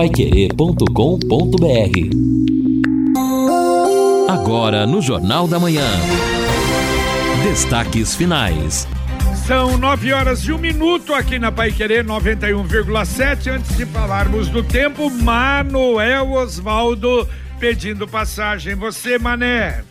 paiquerê.com.br Agora no Jornal da Manhã. Destaques finais. São nove horas e um minuto aqui na Pai Querer 91,7. Antes de falarmos do tempo, Manuel Osvaldo pedindo passagem. Você, Mané.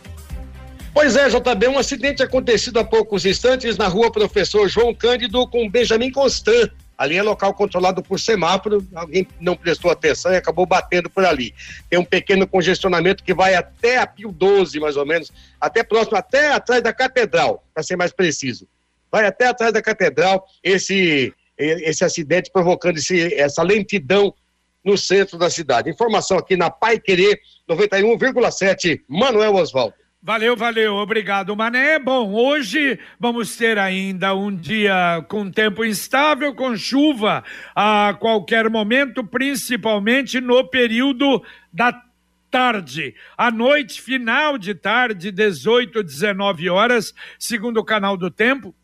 Pois é, JB, um acidente acontecido há poucos instantes na rua Professor João Cândido com Benjamin Constant. Ali é local controlado por semáforo, alguém não prestou atenção e acabou batendo por ali. Tem um pequeno congestionamento que vai até a Pio 12, mais ou menos, até próximo, até atrás da catedral, para ser mais preciso vai até atrás da catedral, esse, esse acidente provocando esse, essa lentidão no centro da cidade. Informação aqui na Pai Querer 91,7, Manuel Oswaldo. Valeu, valeu, obrigado, Mané. Bom, hoje vamos ter ainda um dia com tempo instável, com chuva a qualquer momento, principalmente no período da tarde. À noite, final de tarde, 18, 19 horas, segundo o canal do tempo,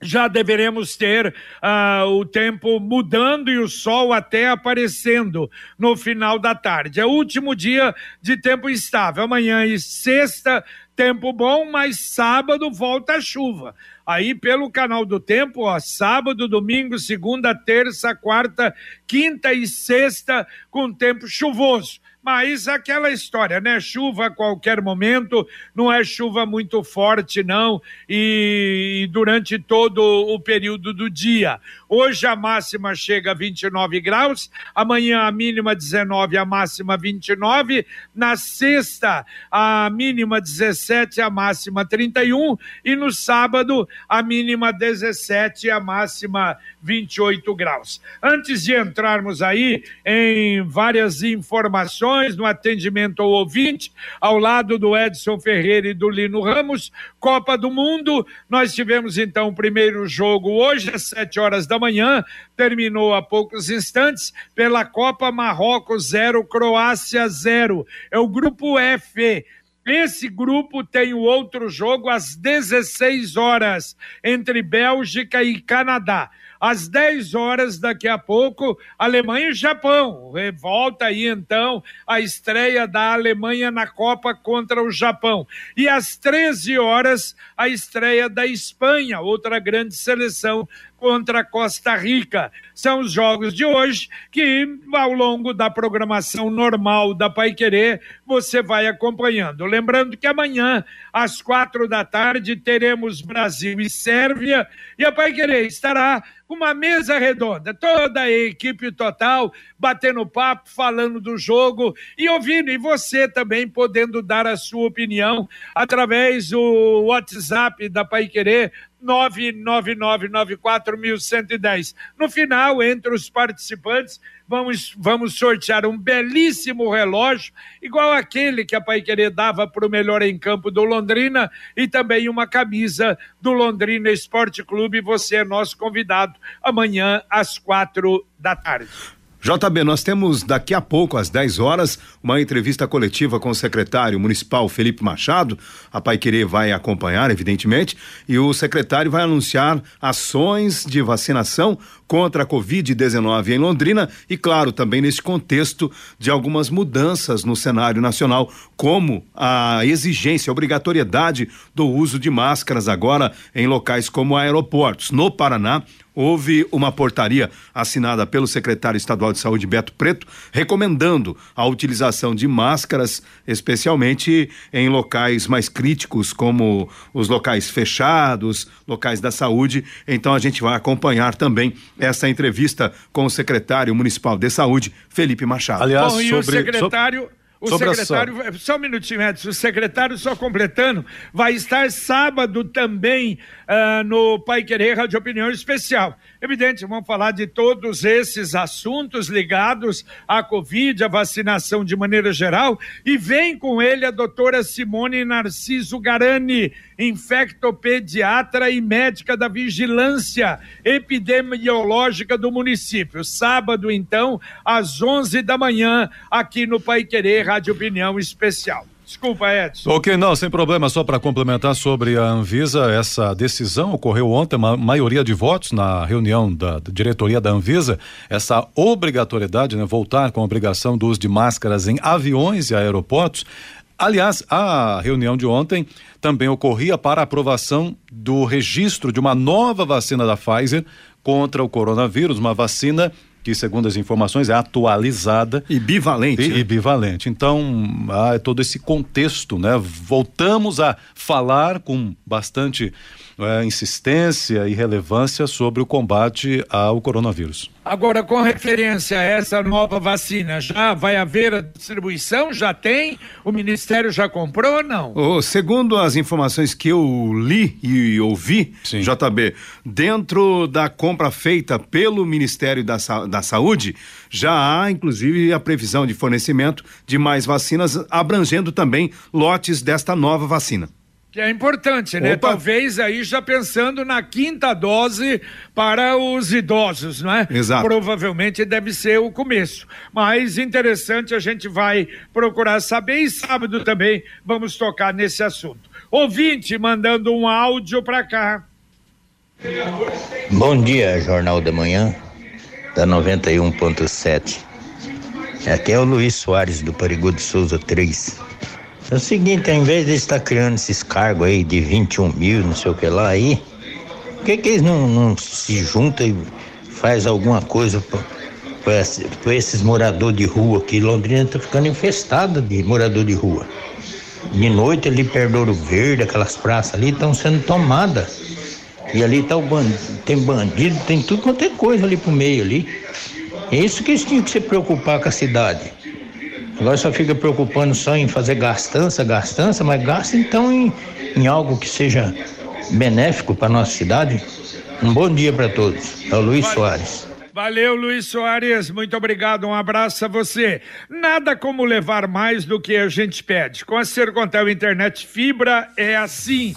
já deveremos ter uh, o tempo mudando e o sol até aparecendo no final da tarde. É o último dia de tempo instável. Amanhã e sexta, tempo bom, mas sábado volta a chuva. Aí, pelo canal do tempo, ó, sábado, domingo, segunda, terça, quarta, quinta e sexta, com tempo chuvoso mas aquela história, né? Chuva a qualquer momento, não é chuva muito forte, não, e durante todo o período do dia. Hoje a máxima chega a 29 graus, amanhã a mínima 19, a máxima 29, na sexta a mínima 17, a máxima 31, e no sábado a mínima 17, a máxima 28 graus. Antes de entrarmos aí em várias informações, no atendimento ao ouvinte, ao lado do Edson Ferreira e do Lino Ramos. Copa do Mundo, nós tivemos então o primeiro jogo hoje, às sete horas da manhã, terminou há poucos instantes pela Copa Marrocos 0, Croácia 0. É o grupo F. Esse grupo tem o outro jogo às 16 horas entre Bélgica e Canadá às 10 horas daqui a pouco, Alemanha e Japão. Volta aí então a estreia da Alemanha na Copa contra o Japão. E às 13 horas, a estreia da Espanha, outra grande seleção contra Costa Rica. São os jogos de hoje que, ao longo da programação normal da Pai Querer, você vai acompanhando. Lembrando que amanhã, às quatro da tarde, teremos Brasil e Sérvia, e a Pai Querer estará com uma mesa redonda, toda a equipe total batendo papo, falando do jogo e ouvindo, e você também podendo dar a sua opinião através do WhatsApp da Pai Querer 99994110. No final, entre os participantes, vamos, vamos sortear um belíssimo relógio, igual aquele que a Pai Querer dava para o melhor em campo do Londrina, e também uma camisa do Londrina Esporte Clube. Você é nosso convidado amanhã às quatro da tarde. JB, nós temos daqui a pouco, às 10 horas, uma entrevista coletiva com o secretário municipal Felipe Machado. A Pai Querer vai acompanhar, evidentemente, e o secretário vai anunciar ações de vacinação contra a Covid-19 em Londrina e, claro, também nesse contexto de algumas mudanças no cenário nacional, como a exigência, a obrigatoriedade do uso de máscaras agora em locais como aeroportos. No Paraná, houve uma portaria assinada pelo secretário estadual de saúde Beto Preto recomendando a utilização de máscaras, especialmente em locais mais críticos como os locais fechados, locais da saúde. Então a gente vai acompanhar também essa entrevista com o secretário municipal de saúde, Felipe Machado. Aliás, Bom, e sobre, o secretário sobre... O Sobre secretário, só um minutinho, Edson, o secretário, só completando, vai estar sábado também uh, no Pai Querer Rádio Opinião Especial. Evidente, vamos falar de todos esses assuntos ligados à Covid, à vacinação de maneira geral, e vem com ele a doutora Simone Narciso Garani, infectopediatra e médica da vigilância epidemiológica do município. Sábado, então, às 11 da manhã, aqui no Pai Querer Rádio Opinião Especial. Desculpa, Edson. Ok, não, sem problema. Só para complementar sobre a Anvisa, essa decisão ocorreu ontem, uma maioria de votos na reunião da, da diretoria da Anvisa, essa obrigatoriedade, né, voltar com a obrigação do uso de máscaras em aviões e aeroportos. Aliás, a reunião de ontem também ocorria para aprovação do registro de uma nova vacina da Pfizer contra o coronavírus, uma vacina que, segundo as informações, é atualizada. E bivalente. E, né? e bivalente. Então, há é todo esse contexto, né? Voltamos a falar com bastante é, insistência e relevância sobre o combate ao coronavírus. Agora, com referência a essa nova vacina, já vai haver a distribuição? Já tem? O Ministério já comprou ou não? Oh, segundo as informações que eu li e ouvi, Sim. JB, dentro da compra feita pelo Ministério da, da Saúde, já há, inclusive, a previsão de fornecimento de mais vacinas, abrangendo também lotes desta nova vacina. Que é importante, né? Opa. Talvez aí já pensando na quinta dose para os idosos, não é? Exato. Provavelmente deve ser o começo. Mas interessante, a gente vai procurar saber e sábado também vamos tocar nesse assunto. Ouvinte mandando um áudio para cá. Bom dia, Jornal da Manhã, da 91.7. Aqui é o Luiz Soares, do Parigudo Souza 3. É o seguinte, ao invés de estar criando esses cargos aí de 21 mil, não sei o que lá aí, por que, que eles não, não se juntam e faz alguma coisa para esses moradores de rua que Londrina está ficando infestada de morador de rua. De noite ali perto do Ouro Verde, aquelas praças ali estão sendo tomadas. E ali tá o bandido, tem bandido, tem tudo quanto é coisa ali pro meio ali. É isso que eles tinham que se preocupar com a cidade. Agora só fica preocupando só em fazer gastança, gastança, mas gasta então em, em algo que seja benéfico para nossa cidade. Um bom dia para todos. É o Luiz Soares. Valeu, Luiz Soares. Muito obrigado. Um abraço a você. Nada como levar mais do que a gente pede. Com a Sercontel Internet Fibra é assim.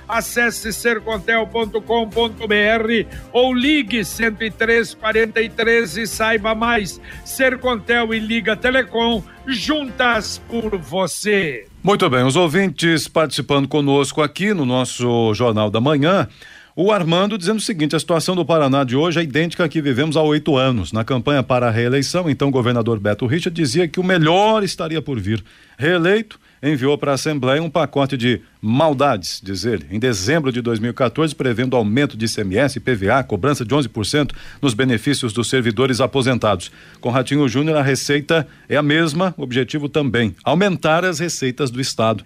Acesse sercontel.com.br ou ligue 10343 e saiba mais. Sercontel e Liga Telecom, juntas por você. Muito bem, os ouvintes participando conosco aqui no nosso Jornal da Manhã. O Armando dizendo o seguinte: a situação do Paraná de hoje é idêntica à que vivemos há oito anos. Na campanha para a reeleição, então o governador Beto Richa dizia que o melhor estaria por vir. Reeleito, enviou para a Assembleia um pacote de maldades, diz ele, em dezembro de 2014, prevendo aumento de ICMS, PVA, cobrança de 11% nos benefícios dos servidores aposentados. Com Ratinho Júnior, a receita é a mesma, objetivo também, aumentar as receitas do Estado,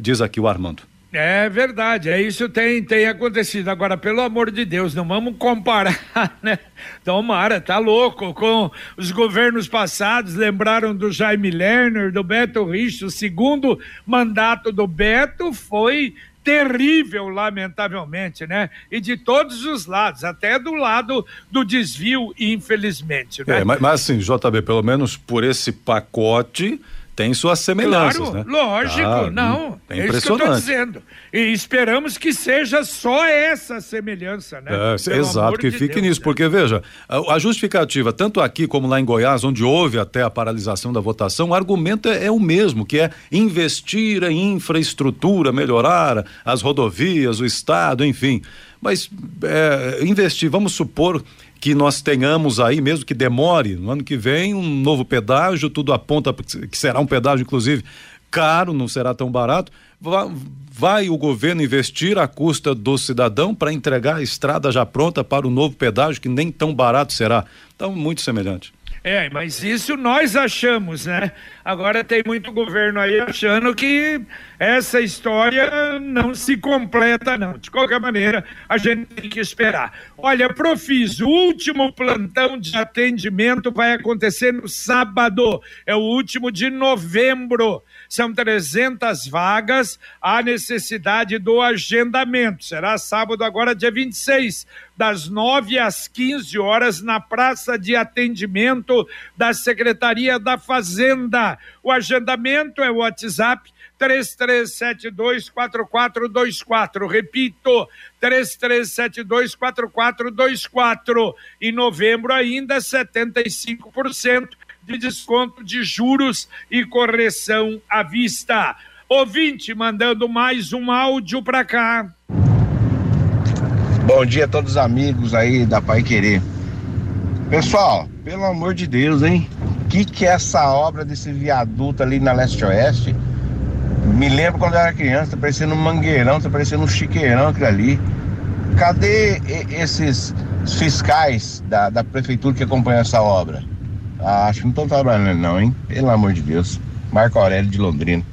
diz aqui o Armando. É verdade, é isso tem tem acontecido. Agora, pelo amor de Deus, não vamos comparar, né? Tomara, tá louco com os governos passados, lembraram do Jaime Lerner, do Beto Richo, o segundo mandato do Beto foi terrível, lamentavelmente, né? E de todos os lados, até do lado do desvio, infelizmente. Né? É, mas, mas assim, JB, pelo menos por esse pacote, tem suas semelhanças, claro, né? Lógico, ah, não. É, é isso que eu estou dizendo. E esperamos que seja só essa semelhança, né? É, exato, que de fique Deus, nisso, né? porque veja, a, a, justificativa, tanto aqui como lá em Goiás, onde houve até a paralisação da votação, o argumento é, é o mesmo, que é investir em infraestrutura, melhorar as rodovias, o Estado, enfim. Mas é, investir, vamos supor que nós tenhamos aí, mesmo que demore, no ano que vem, um novo pedágio, tudo aponta que será um pedágio, inclusive, caro, não será tão barato. Vai, vai o governo investir à custa do cidadão para entregar a estrada já pronta para o novo pedágio, que nem tão barato será. Então, muito semelhante. É, mas isso nós achamos, né? Agora tem muito governo aí achando que essa história não se completa, não. De qualquer maneira, a gente tem que esperar. Olha, Profis, o último plantão de atendimento vai acontecer no sábado, é o último de novembro. São 300 vagas, há necessidade do agendamento. Será sábado, agora, dia 26 das 9 às 15 horas, na praça de atendimento da Secretaria da Fazenda. O agendamento é o WhatsApp 33724424. Repito, 33724424. Em novembro ainda 75% de desconto de juros e correção à vista. Ouvinte mandando mais um áudio para cá. Bom dia a todos os amigos aí da Pai Querer. Pessoal, pelo amor de Deus, hein? O que, que é essa obra desse viaduto ali na leste-oeste? Me lembro quando eu era criança, tá parecendo um mangueirão, tá parecendo um chiqueirão aquilo ali. Cadê esses fiscais da, da prefeitura que acompanham essa obra? Ah, acho que não estão trabalhando não, hein? Pelo amor de Deus. Marco Aurélio de Londrina.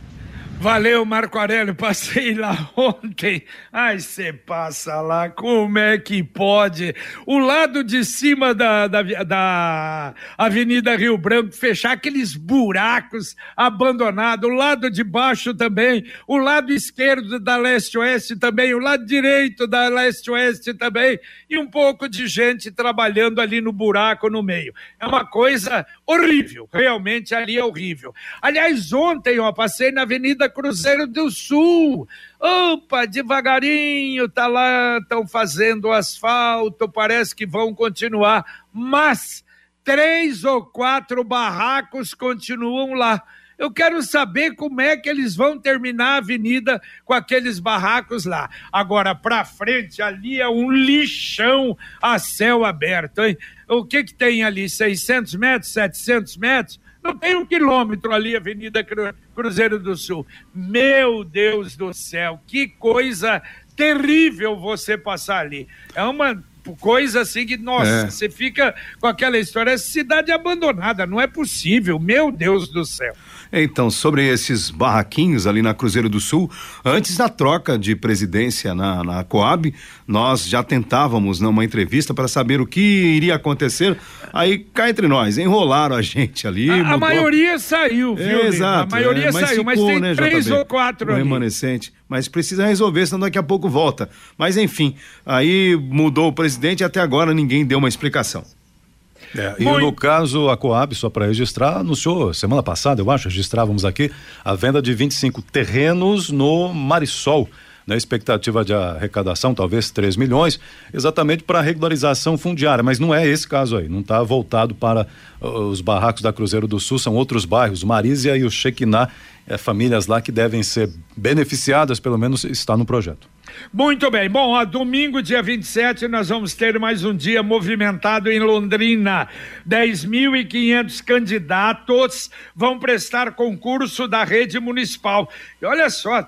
Valeu, Marco Aurélio, passei lá ontem. Ai, você passa lá, como é que pode? O lado de cima da, da, da Avenida Rio Branco fechar aqueles buracos abandonados, o lado de baixo também, o lado esquerdo da leste-oeste também, o lado direito da leste-oeste também, e um pouco de gente trabalhando ali no buraco no meio. É uma coisa horrível, realmente ali é horrível. Aliás, ontem eu passei na Avenida Cruzeiro do Sul. Opa, devagarinho, tá lá, estão fazendo asfalto, parece que vão continuar, mas três ou quatro barracos continuam lá. Eu quero saber como é que eles vão terminar a avenida com aqueles barracos lá. Agora, para frente, ali é um lixão a céu aberto, hein? O que que tem ali? 600 metros, 700 metros? Não tem um quilômetro ali, Avenida Cruzeiro do Sul. Meu Deus do céu, que coisa terrível você passar ali. É uma coisa assim que, nossa, é. você fica com aquela história, cidade abandonada, não é possível, meu Deus do céu. Então, sobre esses barraquinhos ali na Cruzeiro do Sul, antes da troca de presidência na, na Coab, nós já tentávamos numa entrevista para saber o que iria acontecer. Aí cá entre nós, enrolaram a gente ali. A, a maioria saiu, viu? É, exato. A maioria é, mas saiu, ficou, mas tem né, três JB, ou quatro ali. remanescente. Mas precisa resolver, senão daqui a pouco volta. Mas enfim, aí mudou o presidente e até agora ninguém deu uma explicação. É, e no caso, a Coab, só para registrar, anunciou semana passada, eu acho, registrávamos aqui, a venda de 25 terrenos no Marisol na expectativa de arrecadação, talvez 3 milhões, exatamente para regularização fundiária, mas não é esse caso aí, não está voltado para uh, os barracos da Cruzeiro do Sul, são outros bairros, Marísia e o Chequiná, é, famílias lá que devem ser beneficiadas, pelo menos está no projeto. Muito bem. Bom, ó, domingo, dia 27, nós vamos ter mais um dia movimentado em Londrina. 10.500 candidatos vão prestar concurso da rede municipal. E olha só,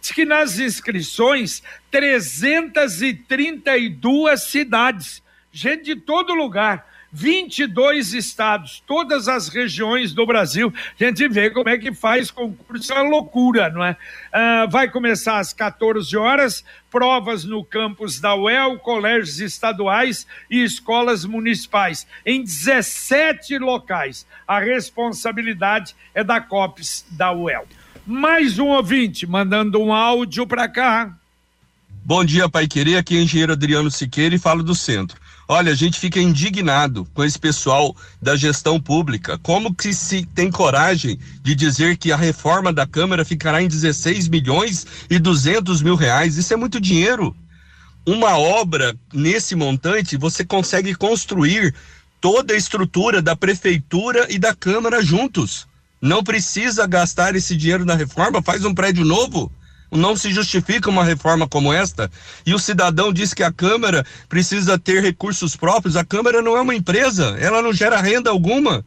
diz que nas inscrições, 332 cidades. Gente de todo lugar. 22 estados, todas as regiões do Brasil. A gente vê como é que faz concurso, é uma loucura, não é? Ah, vai começar às 14 horas, provas no campus da UEL, colégios estaduais e escolas municipais, em 17 locais. A responsabilidade é da COPS da UEL. Mais um ouvinte mandando um áudio para cá. Bom dia, Pai Querer. Aqui é engenheiro Adriano Siqueira e falo do centro. Olha, a gente fica indignado com esse pessoal da gestão pública. Como que se tem coragem de dizer que a reforma da Câmara ficará em 16 milhões e 200 mil reais? Isso é muito dinheiro. Uma obra nesse montante, você consegue construir toda a estrutura da prefeitura e da Câmara juntos. Não precisa gastar esse dinheiro na reforma, faz um prédio novo não se justifica uma reforma como esta. E o cidadão diz que a Câmara precisa ter recursos próprios. A Câmara não é uma empresa, ela não gera renda alguma.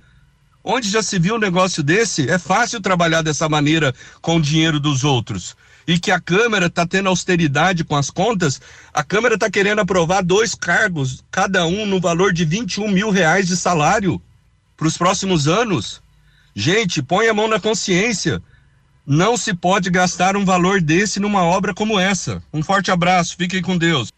Onde já se viu um negócio desse? É fácil trabalhar dessa maneira com o dinheiro dos outros. E que a Câmara está tendo austeridade com as contas, a Câmara está querendo aprovar dois cargos, cada um no valor de 21 mil reais de salário. para os próximos anos. Gente, põe a mão na consciência. Não se pode gastar um valor desse numa obra como essa. Um forte abraço, fiquem com Deus.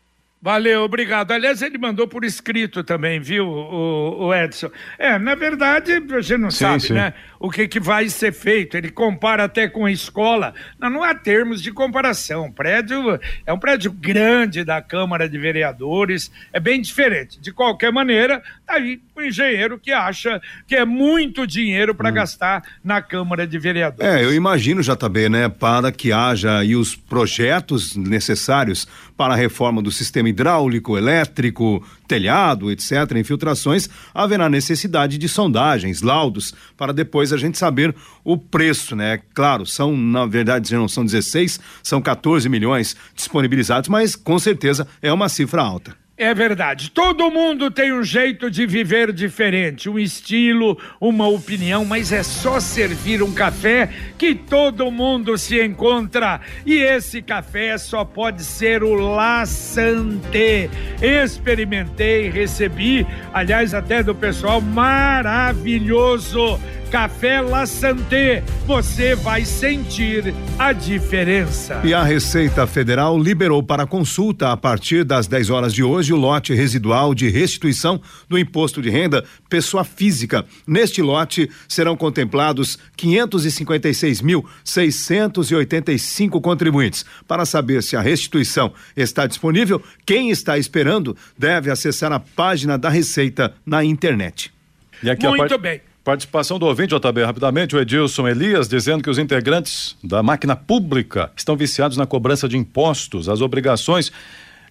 Valeu, obrigado. Aliás, ele mandou por escrito também, viu, o, o Edson? É, na verdade, a gente não Sim, sabe, sim. né? O que, que vai ser feito. Ele compara até com a escola. Não, não há termos de comparação. O prédio é um prédio grande da Câmara de Vereadores, é bem diferente. De qualquer maneira, tá aí o engenheiro que acha que é muito dinheiro para gastar na Câmara de Vereadores. É, eu imagino, JB, né, para que haja aí os projetos necessários para a reforma do sistema hidráulico, elétrico, telhado, etc., infiltrações, haverá necessidade de sondagens, laudos, para depois a gente saber o preço, né? Claro, são, na verdade, não são 16, são 14 milhões disponibilizados, mas com certeza é uma cifra alta. É verdade. Todo mundo tem um jeito de viver diferente, um estilo, uma opinião, mas é só servir um café que todo mundo se encontra. E esse café só pode ser o La Santé. Experimentei, recebi, aliás, até do pessoal maravilhoso. Café La Santé, você vai sentir a diferença. E a Receita Federal liberou para consulta a partir das 10 horas de hoje o lote residual de restituição do imposto de renda pessoa física. Neste lote serão contemplados 556.685 contribuintes. Para saber se a restituição está disponível, quem está esperando deve acessar a página da Receita na internet. E aqui a Muito part- bem. Participação do ouvinte, JB, rapidamente, o Edilson Elias, dizendo que os integrantes da máquina pública estão viciados na cobrança de impostos. As obrigações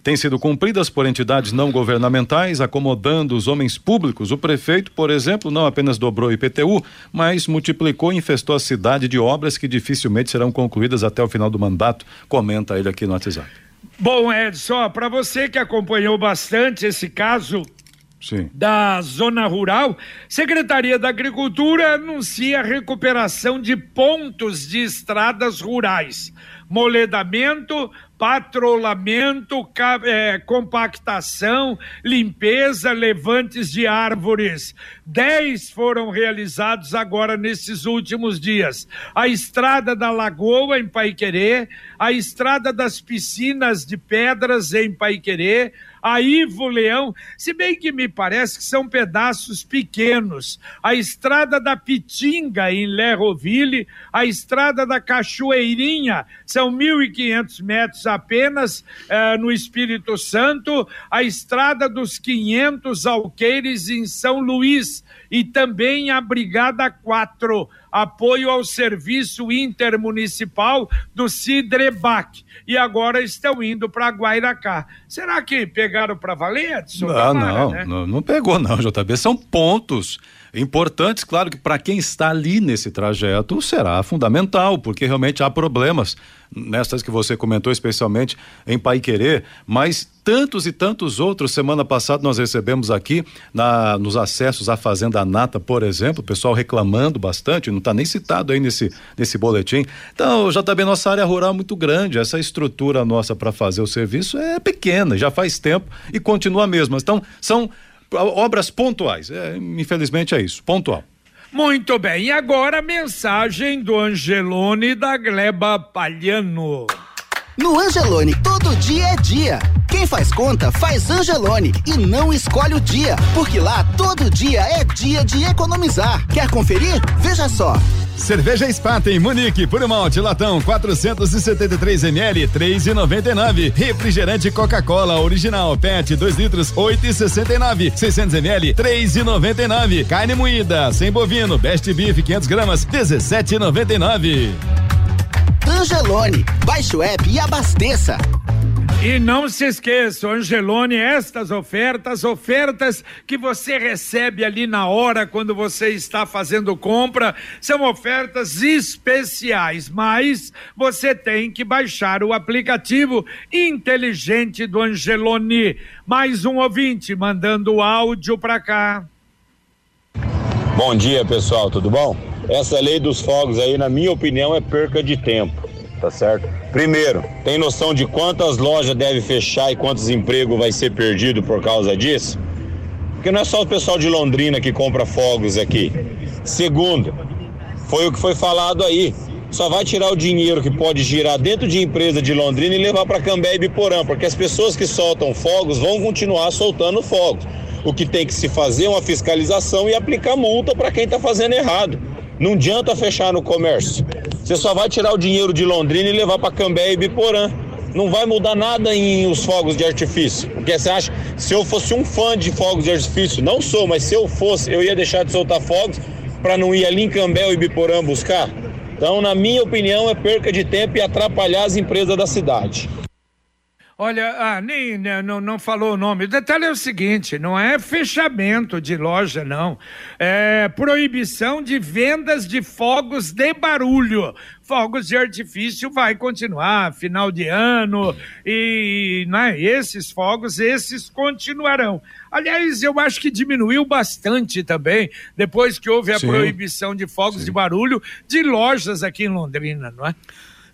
têm sido cumpridas por entidades não governamentais, acomodando os homens públicos. O prefeito, por exemplo, não apenas dobrou o IPTU, mas multiplicou e infestou a cidade de obras que dificilmente serão concluídas até o final do mandato. Comenta ele aqui no WhatsApp. Bom, Edson, para você que acompanhou bastante esse caso Sim. da zona rural, Secretaria da Agricultura anuncia a recuperação de pontos de estradas rurais, moledamento, patrulhamento, ca- eh, compactação, limpeza, levantes de árvores. Dez foram realizados agora nesses últimos dias. A estrada da Lagoa em Paiquerê, a estrada das piscinas de pedras em Paiquerê, a Ivo Leão, se bem que me parece que são pedaços pequenos. A estrada da Pitinga, em Lerroville, a estrada da Cachoeirinha, são 1.500 metros apenas eh, no Espírito Santo, a estrada dos 500 alqueires em São Luís e também a Brigada 4, apoio ao serviço intermunicipal do Cidrebac. E agora estão indo para Guairacá. Será que pegaram para valer, Edson? Ah, Tomara, não, né? não, não pegou não, JB. São pontos importantes, claro que para quem está ali nesse trajeto será fundamental, porque realmente há problemas nessas que você comentou, especialmente em Paiquerê, mas tantos e tantos outros. Semana passada nós recebemos aqui na, nos acessos à Fazenda Nata, por exemplo, o pessoal reclamando bastante, não está nem citado aí nesse, nesse boletim. Então, JB, nossa área rural é muito grande, essa estrutura nossa para fazer o serviço é pequena, já faz tempo e continua a mesma. Então, são obras pontuais. É, infelizmente é isso, pontual. Muito bem, e agora a mensagem do Angelone da Gleba Palhano. No Angelone, todo dia é dia. Quem faz conta, faz Angelone e não escolhe o dia, porque lá todo dia é dia de economizar. Quer conferir? Veja só. Cerveja Spaten em Munique, por malte latão 473 ml 3,99. Refrigerante Coca-Cola original PET 2 litros 8,69. 600 ml 3,99. Carne moída sem bovino Best Beef 500 gramas 17,99. Angelone, baixe o app e abasteça. E não se esqueça, Angelone, estas ofertas, ofertas que você recebe ali na hora quando você está fazendo compra, são ofertas especiais, mas você tem que baixar o aplicativo inteligente do Angelone. Mais um ouvinte mandando áudio para cá. Bom dia, pessoal, tudo bom? Essa lei dos fogos aí, na minha opinião, é perca de tempo, tá certo? Primeiro, tem noção de quantas lojas deve fechar e quantos empregos vai ser perdido por causa disso? Porque não é só o pessoal de Londrina que compra fogos aqui. Segundo, foi o que foi falado aí. Só vai tirar o dinheiro que pode girar dentro de empresa de Londrina e levar para Cambé e Biporã, porque as pessoas que soltam fogos vão continuar soltando fogos. O que tem que se fazer é uma fiscalização e aplicar multa para quem está fazendo errado. Não adianta fechar no comércio. Você só vai tirar o dinheiro de Londrina e levar para Cambé e Biporã. Não vai mudar nada em os fogos de artifício. Porque você acha, se eu fosse um fã de fogos de artifício, não sou, mas se eu fosse, eu ia deixar de soltar fogos para não ir ali em Cambé e Biporã buscar? Então, na minha opinião, é perca de tempo e atrapalhar as empresas da cidade. Olha, ah, nem, né, não, não falou o nome. O detalhe é o seguinte: não é fechamento de loja, não. É proibição de vendas de fogos de barulho. Fogos de artifício vai continuar, final de ano, e né, esses fogos, esses continuarão. Aliás, eu acho que diminuiu bastante também, depois que houve a Sim. proibição de fogos Sim. de barulho de lojas aqui em Londrina, não é?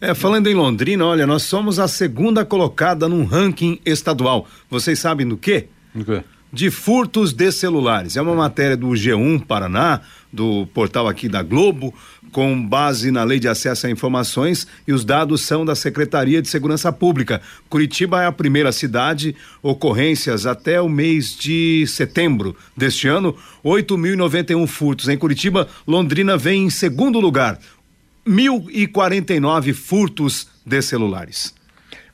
É, falando em Londrina, olha, nós somos a segunda colocada num ranking estadual. Vocês sabem do quê? O quê? De furtos de celulares. É uma matéria do G1 Paraná, do portal aqui da Globo, com base na Lei de Acesso a Informações e os dados são da Secretaria de Segurança Pública. Curitiba é a primeira cidade, ocorrências até o mês de setembro deste ano, 8.091 furtos. Em Curitiba, Londrina vem em segundo lugar, 1.049 furtos de celulares.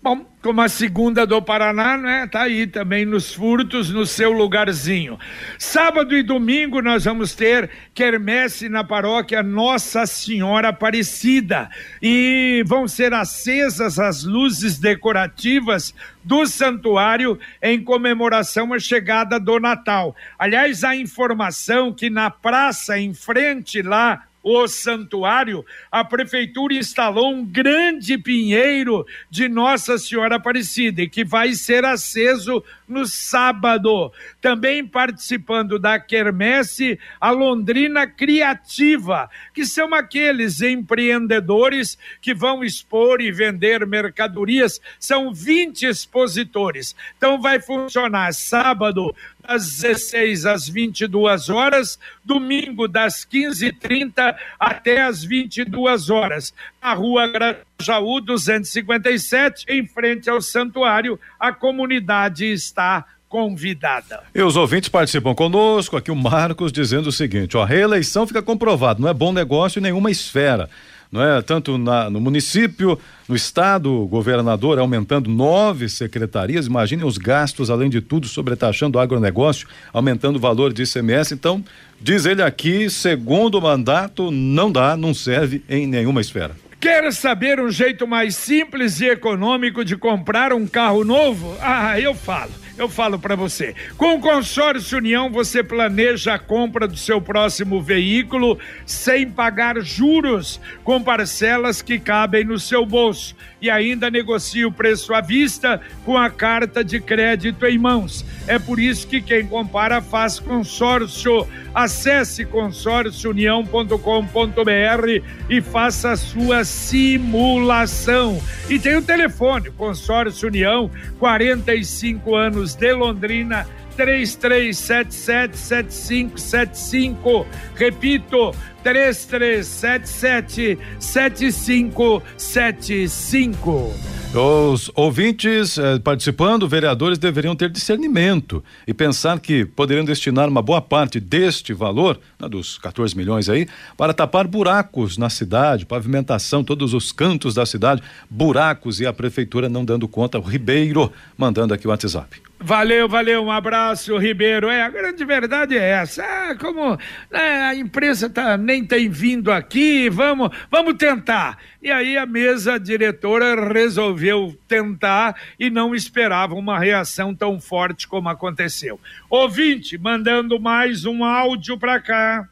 Bom, como a segunda do Paraná, né? Tá aí também nos furtos, no seu lugarzinho. Sábado e domingo nós vamos ter quermesse na paróquia Nossa Senhora Aparecida e vão ser acesas as luzes decorativas do santuário em comemoração à chegada do Natal. Aliás, a informação que na praça em frente lá o santuário, a prefeitura instalou um grande pinheiro de Nossa Senhora Aparecida que vai ser aceso no sábado. Também participando da quermesse, a Londrina Criativa, que são aqueles empreendedores que vão expor e vender mercadorias. São 20 expositores. Então vai funcionar sábado das 16 às 22 horas, domingo das 15h30 até às 22 horas, na rua Grajaú 257, em frente ao santuário, a comunidade está convidada. E os ouvintes participam conosco, aqui o Marcos dizendo o seguinte, ó, a reeleição fica comprovado, não é bom negócio em nenhuma esfera, não é? Tanto na, no município, no estado, o governador aumentando nove secretarias, imaginem os gastos, além de tudo, sobretaxando o agronegócio, aumentando o valor de ICMS, então, diz ele aqui, segundo mandato, não dá, não serve em nenhuma esfera. Quer saber um jeito mais simples e econômico de comprar um carro novo? Ah, eu falo. Eu falo para você. Com o Consórcio União, você planeja a compra do seu próximo veículo sem pagar juros, com parcelas que cabem no seu bolso. E ainda negocia o preço à vista com a carta de crédito em mãos. É por isso que quem compara faz consórcio. Acesse consórciounião.com.br e faça a sua simulação. E tem o telefone, Consórcio União, 45 anos de Londrina, 33777575. Repito, 33777575. Os ouvintes eh, participando, vereadores deveriam ter discernimento e pensar que poderiam destinar uma boa parte deste valor, né, dos 14 milhões aí, para tapar buracos na cidade, pavimentação, todos os cantos da cidade, buracos e a prefeitura não dando conta. O Ribeiro mandando aqui o WhatsApp. Valeu, valeu, um abraço, Ribeiro. É, a grande verdade é essa. Ah, como né, a imprensa tá, nem tem vindo aqui, vamos, vamos tentar. E aí a mesa diretora resolveu tentar e não esperava uma reação tão forte como aconteceu. Ouvinte, mandando mais um áudio para cá.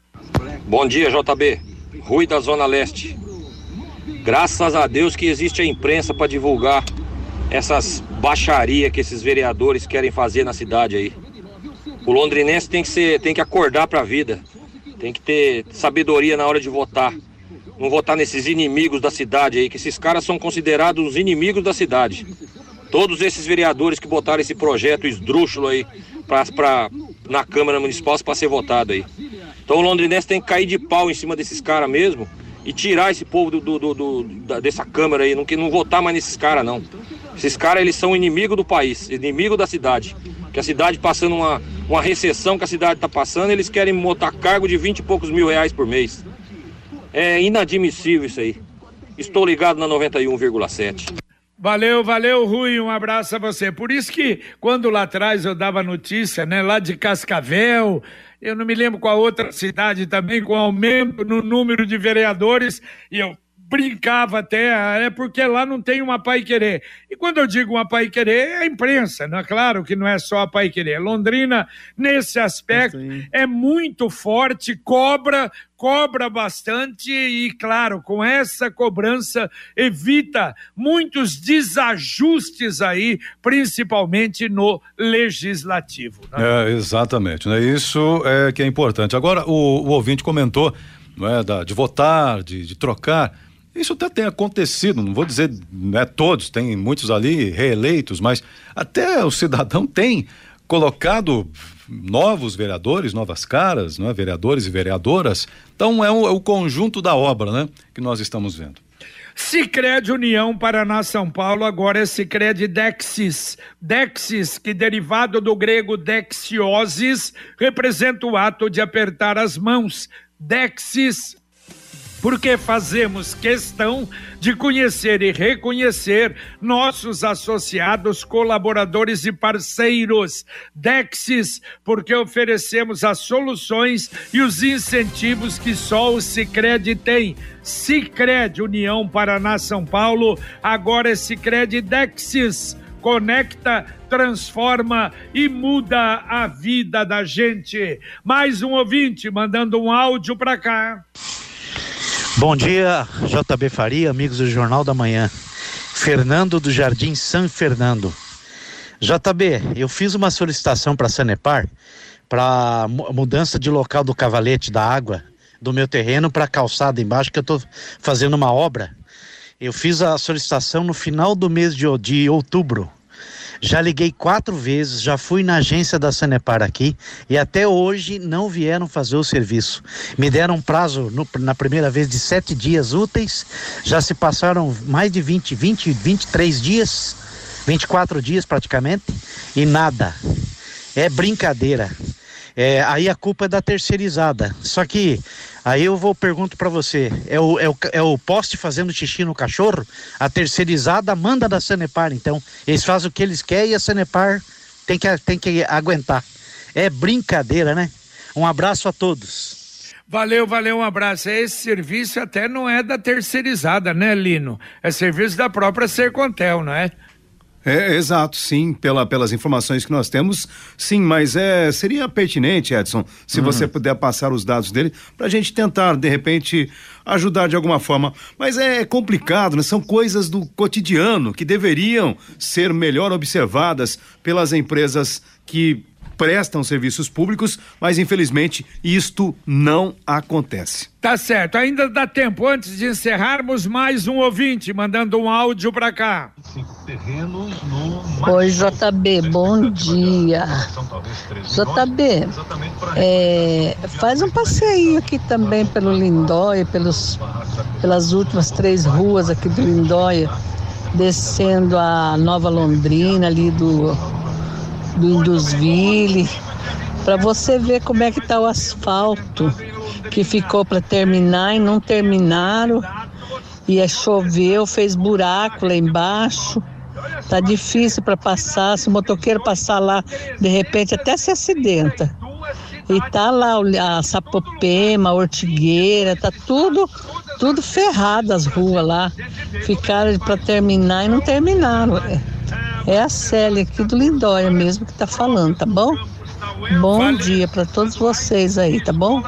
Bom dia, JB. Rui da Zona Leste. Graças a Deus que existe a imprensa para divulgar essas baixarias que esses vereadores querem fazer na cidade aí. O londrinense tem que ser, tem que acordar para a vida. Tem que ter sabedoria na hora de votar. Não votar nesses inimigos da cidade aí, que esses caras são considerados os inimigos da cidade. Todos esses vereadores que botaram esse projeto esdrúxulo aí para na Câmara Municipal para ser votado aí. Então o londrinense tem que cair de pau em cima desses caras mesmo e tirar esse povo do, do, do, do dessa Câmara aí, não, não votar mais nesses caras não. Esses caras eles são inimigo do país, inimigo da cidade. Que a cidade passando uma, uma recessão que a cidade está passando, eles querem botar cargo de 20 e poucos mil reais por mês. É inadmissível isso aí. Estou ligado na 91,7. Valeu, valeu, Rui, um abraço a você. Por isso que quando lá atrás eu dava notícia, né, lá de Cascavel, eu não me lembro qual outra cidade também, com aumento no número de vereadores, e eu brincava até, é porque lá não tem uma pai querer. E quando eu digo uma pai querer, é a imprensa, não é claro que não é só a pai querer. Londrina, nesse aspecto, é muito forte, cobra, cobra bastante e, claro, com essa cobrança evita muitos desajustes aí, principalmente no legislativo. Né? É, exatamente, né? Isso é que é importante. Agora, o, o ouvinte comentou não é, da, de votar, de, de trocar. Isso até tem acontecido, não vou dizer né, todos, tem muitos ali reeleitos, mas até o cidadão tem colocado novos vereadores, novas caras, né, vereadores e vereadoras. Então é o, é o conjunto da obra né, que nós estamos vendo. Sicredi União Paraná São Paulo agora é Sicredi Dexis. Dexis, que derivado do grego dexiosis, representa o ato de apertar as mãos. Dexis porque fazemos questão de conhecer e reconhecer nossos associados, colaboradores e parceiros. Dexis, porque oferecemos as soluções e os incentivos que só o Sicredi tem. Sicredi União Paraná São Paulo, agora é Sicredi Dexis conecta, transforma e muda a vida da gente. Mais um ouvinte mandando um áudio para cá. Bom dia, JB Faria, amigos do Jornal da Manhã. Fernando do Jardim São Fernando. JB, eu fiz uma solicitação para a Sanepar para mudança de local do cavalete da água do meu terreno para a calçada embaixo, que eu estou fazendo uma obra. Eu fiz a solicitação no final do mês de, de outubro. Já liguei quatro vezes, já fui na agência da Sanepar aqui e até hoje não vieram fazer o serviço. Me deram um prazo no, na primeira vez de sete dias úteis, já se passaram mais de 20, 20, 23 dias, 24 dias praticamente e nada. É brincadeira. É, aí a culpa é da terceirizada. Só que aí eu vou pergunto para você: é o, é, o, é o poste fazendo xixi no cachorro? A terceirizada manda da Sanepar, então. Eles fazem o que eles querem e a Sanepar tem que, tem que aguentar. É brincadeira, né? Um abraço a todos. Valeu, valeu, um abraço. Esse serviço até não é da terceirizada, né, Lino? É serviço da própria Sercontel, não é? É, exato, sim, pela, pelas informações que nós temos, sim, mas é, seria pertinente, Edson, se uhum. você puder passar os dados dele, para a gente tentar, de repente, ajudar de alguma forma. Mas é complicado, né? São coisas do cotidiano que deveriam ser melhor observadas pelas empresas que prestam serviços públicos, mas infelizmente isto não acontece. Tá certo, ainda dá tempo antes de encerrarmos mais um ouvinte mandando um áudio para cá. Oi JB, bom dia. JB, é, faz um passeio aqui também pelo Lindóia, pelos, pelas últimas três ruas aqui do Lindóia, descendo a Nova Londrina ali do do Indusville, para você ver como é que está o asfalto que ficou para terminar e não terminaram. E é choveu, fez buraco lá embaixo. Tá difícil para passar. Se o motoqueiro passar lá, de repente até se acidenta. E tá lá a Sapopema, a Ortigueira, tá tudo, tudo ferrado as ruas lá. Ficaram para terminar e não terminaram. É a Célia aqui do Lindóia mesmo que tá falando, tá bom? Bom dia para todos vocês aí, tá bom?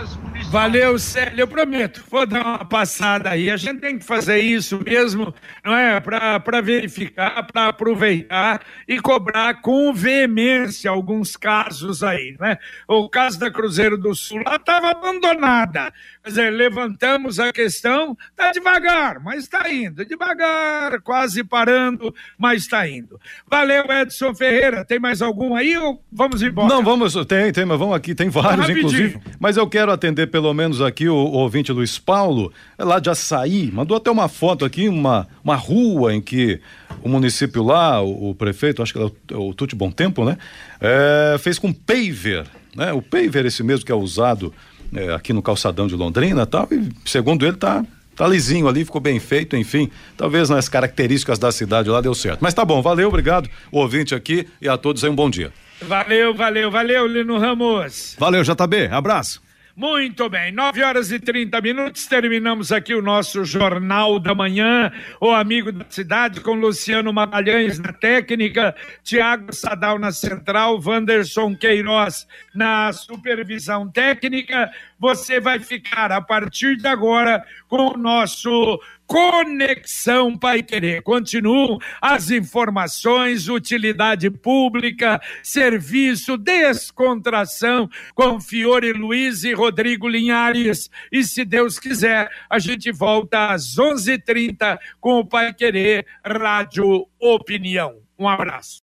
Valeu, Célio. Eu prometo, vou dar uma passada aí. A gente tem que fazer isso mesmo, não é? Para verificar, para aproveitar e cobrar com veemência alguns casos aí, né? O caso da Cruzeiro do Sul lá estava abandonada. Quer dizer, levantamos a questão, tá devagar, mas está indo. Devagar, quase parando, mas está indo. Valeu, Edson Ferreira. Tem mais algum aí ou vamos embora? Não, vamos, tem, tem, mas vamos aqui, tem vários, inclusive. Mas eu quero atender pelo menos aqui o, o ouvinte Luiz Paulo, é lá de Açaí, mandou até uma foto aqui, uma, uma rua em que o município lá, o, o prefeito, acho que é o, o Tuti Bom Tempo, né? É, fez com paver, né? O paver esse mesmo que é usado é, aqui no calçadão de Londrina tal, e segundo ele tá tá lisinho ali, ficou bem feito, enfim, talvez nas características da cidade lá deu certo. Mas tá bom, valeu, obrigado, o ouvinte aqui e a todos aí um bom dia. Valeu, valeu, valeu, Lino Ramos. Valeu, JB, abraço. Muito bem, 9 horas e 30 minutos, terminamos aqui o nosso Jornal da Manhã, o Amigo da Cidade, com Luciano Magalhães na técnica, Tiago Sadal na central, Wanderson Queiroz na supervisão técnica. Você vai ficar, a partir de agora, com o nosso Conexão Pai Querer. Continuam as informações, utilidade pública, serviço, descontração com Fiore Luiz e Rodrigo Linhares. E se Deus quiser, a gente volta às 11:30 com o Pai Querer Rádio Opinião. Um abraço.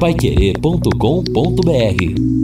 Paiquerê.com.br